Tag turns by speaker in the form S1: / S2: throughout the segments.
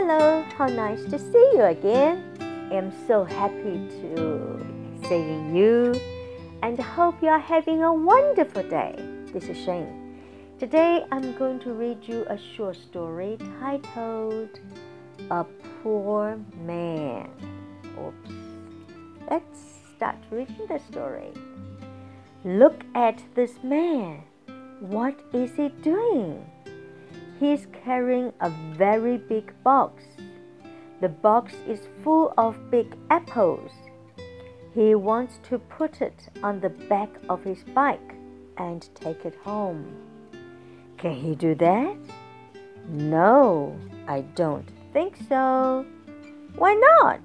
S1: Hello, how nice to see you again. I'm so happy to see you and hope you are having a wonderful day. This is Shane. Today I'm going to read you a short story titled A Poor Man. Oops. Let's start reading the story. Look at this man. What is he doing? He's carrying a very big box. The box is full of big apples. He wants to put it on the back of his bike and take it home. Can he do that? No, I don't think so. Why not?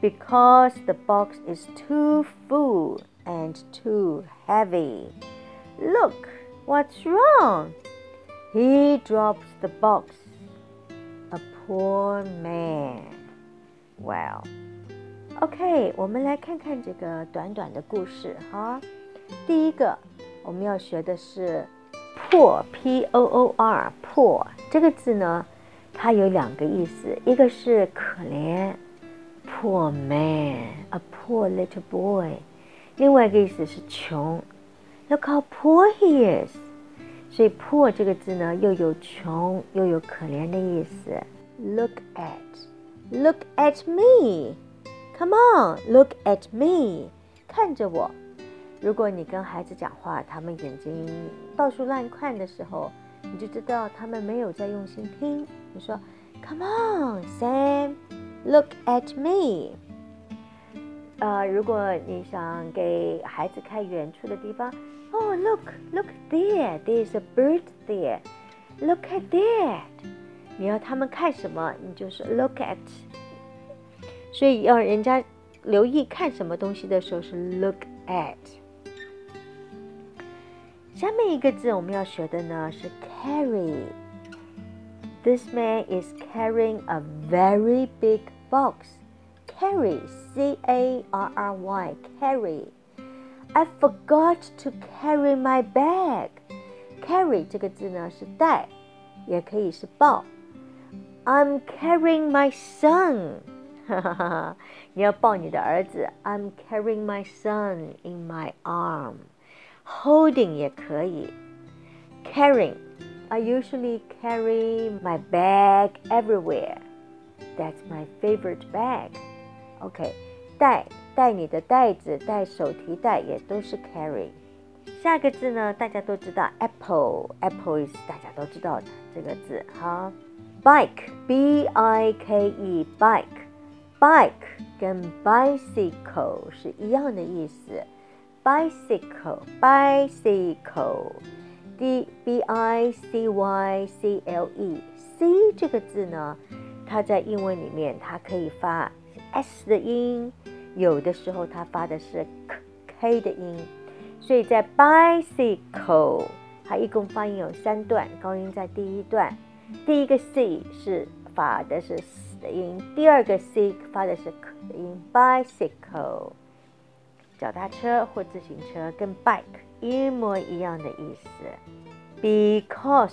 S1: Because the box is too full and too heavy. Look, what's wrong? He drops the box. A poor man. Well, OK，我们来看看这个短短的故事哈。第一个，我们要学的是破 p o o r 破这个字呢，它有两个意思，一个是可怜，poor man，a poor little boy。另外一个意思是穷，Look how poor he is。 所以 poor 这个字呢，又有穷又有可怜的意思。Look at，look at me，come on，look at me，看着我。如果你跟孩子讲话，他们眼睛到处乱看的时候，你就知道他们没有在用心听。你说，Come on，Sam，look at me。呃，如果你想给孩子看远处的地方 ，Oh look look there there's a bird there look at that，你要他们看什么，你就是 look at。所以要人家留意看什么东西的时候是 look at。下面一个字我们要学的呢是 carry。This man is carrying a very big box carry, C A R R Y, carry. I forgot to carry my bag. Carry 这个字呢是带，也可以是抱。I'm carrying my son. 哈哈哈！你要抱你的儿子。I'm carrying my son in my arm. Holding 也可以。Carrying. I usually carry my bag everywhere. That's my favorite bag. OK，带 带你的袋子，带手提袋也都是 carry。下个字呢，大家都知道 apple，apple is 大家都知道的这个字哈。bike，b i k e，bike，bike 跟 bicycle 是一样的意思。bicycle，bicycle，d b i c y c l e，c 这个字呢，它在英文里面它可以发。s 的音，有的时候它发的是 k 的音，所以在 bicycle 它一共发音有三段，高音在第一段，第一个 c 是发的是 s 的音，第二个 c 发的是 k 的音。bicycle 脚踏车或自行车跟 bike 一模一样的意思。because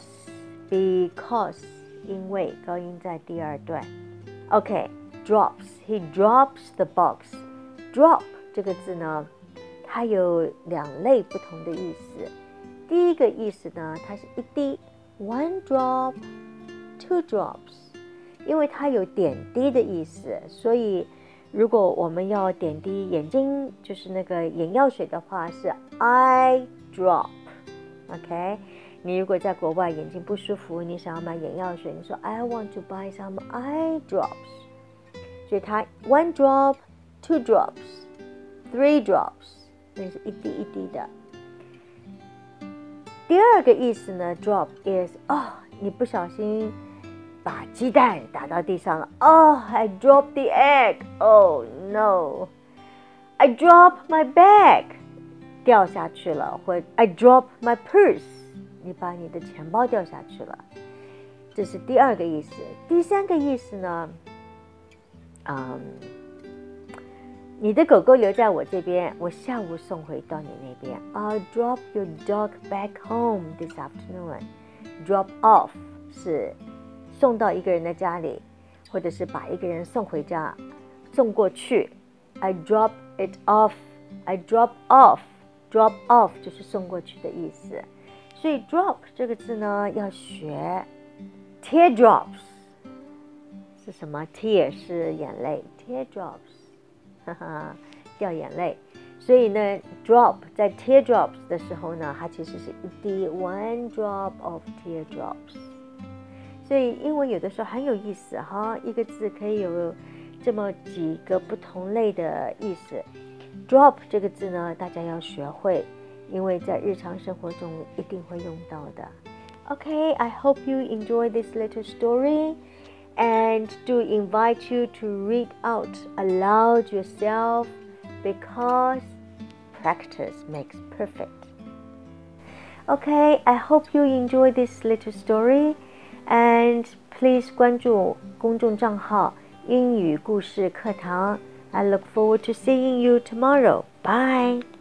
S1: because 因为高音在第二段。OK。drops. He drops the box. Drop 这个字呢，它有两类不同的意思。第一个意思呢，它是一滴，one drop, two drops，因为它有点滴的意思，所以如果我们要点滴眼睛，就是那个眼药水的话，是 eye drop。OK，你如果在国外眼睛不舒服，你想要买眼药水，你说 I want to buy some eye drops。所以它 one drop, two drops, three drops，那是一滴一滴的。第二个意思呢，drop is 哦，你不小心把鸡蛋打到地上了。Oh, I drop the egg. Oh no, I drop my bag，掉下去了。或 I drop my purse，你把你的钱包掉下去了。这是第二个意思。第三个意思呢？嗯，你的狗狗留在我这边，我下午送回到你那边。I'll drop your dog back home this afternoon. Drop off 是送到一个人的家里，或者是把一个人送回家，送过去。I drop it off. I drop off. Drop off 就是送过去的意思。所以 drop 这个字呢，要学 teardrops 是什么？tear 是眼泪，teardrops，哈哈，掉眼泪。所以呢，drop 在 teardrops 的时候呢，它其实是一滴 one drop of teardrops。所以英文有的时候很有意思哈，一个字可以有这么几个不同类的意思。drop 这个字呢，大家要学会，因为在日常生活中一定会用到的。Okay, I hope you enjoy this little story and do invite you to read out aloud yourself because practice makes perfect. Okay, I hope you enjoy this little story and please 关注公众账号英语故事课堂。I look forward to seeing you tomorrow. Bye.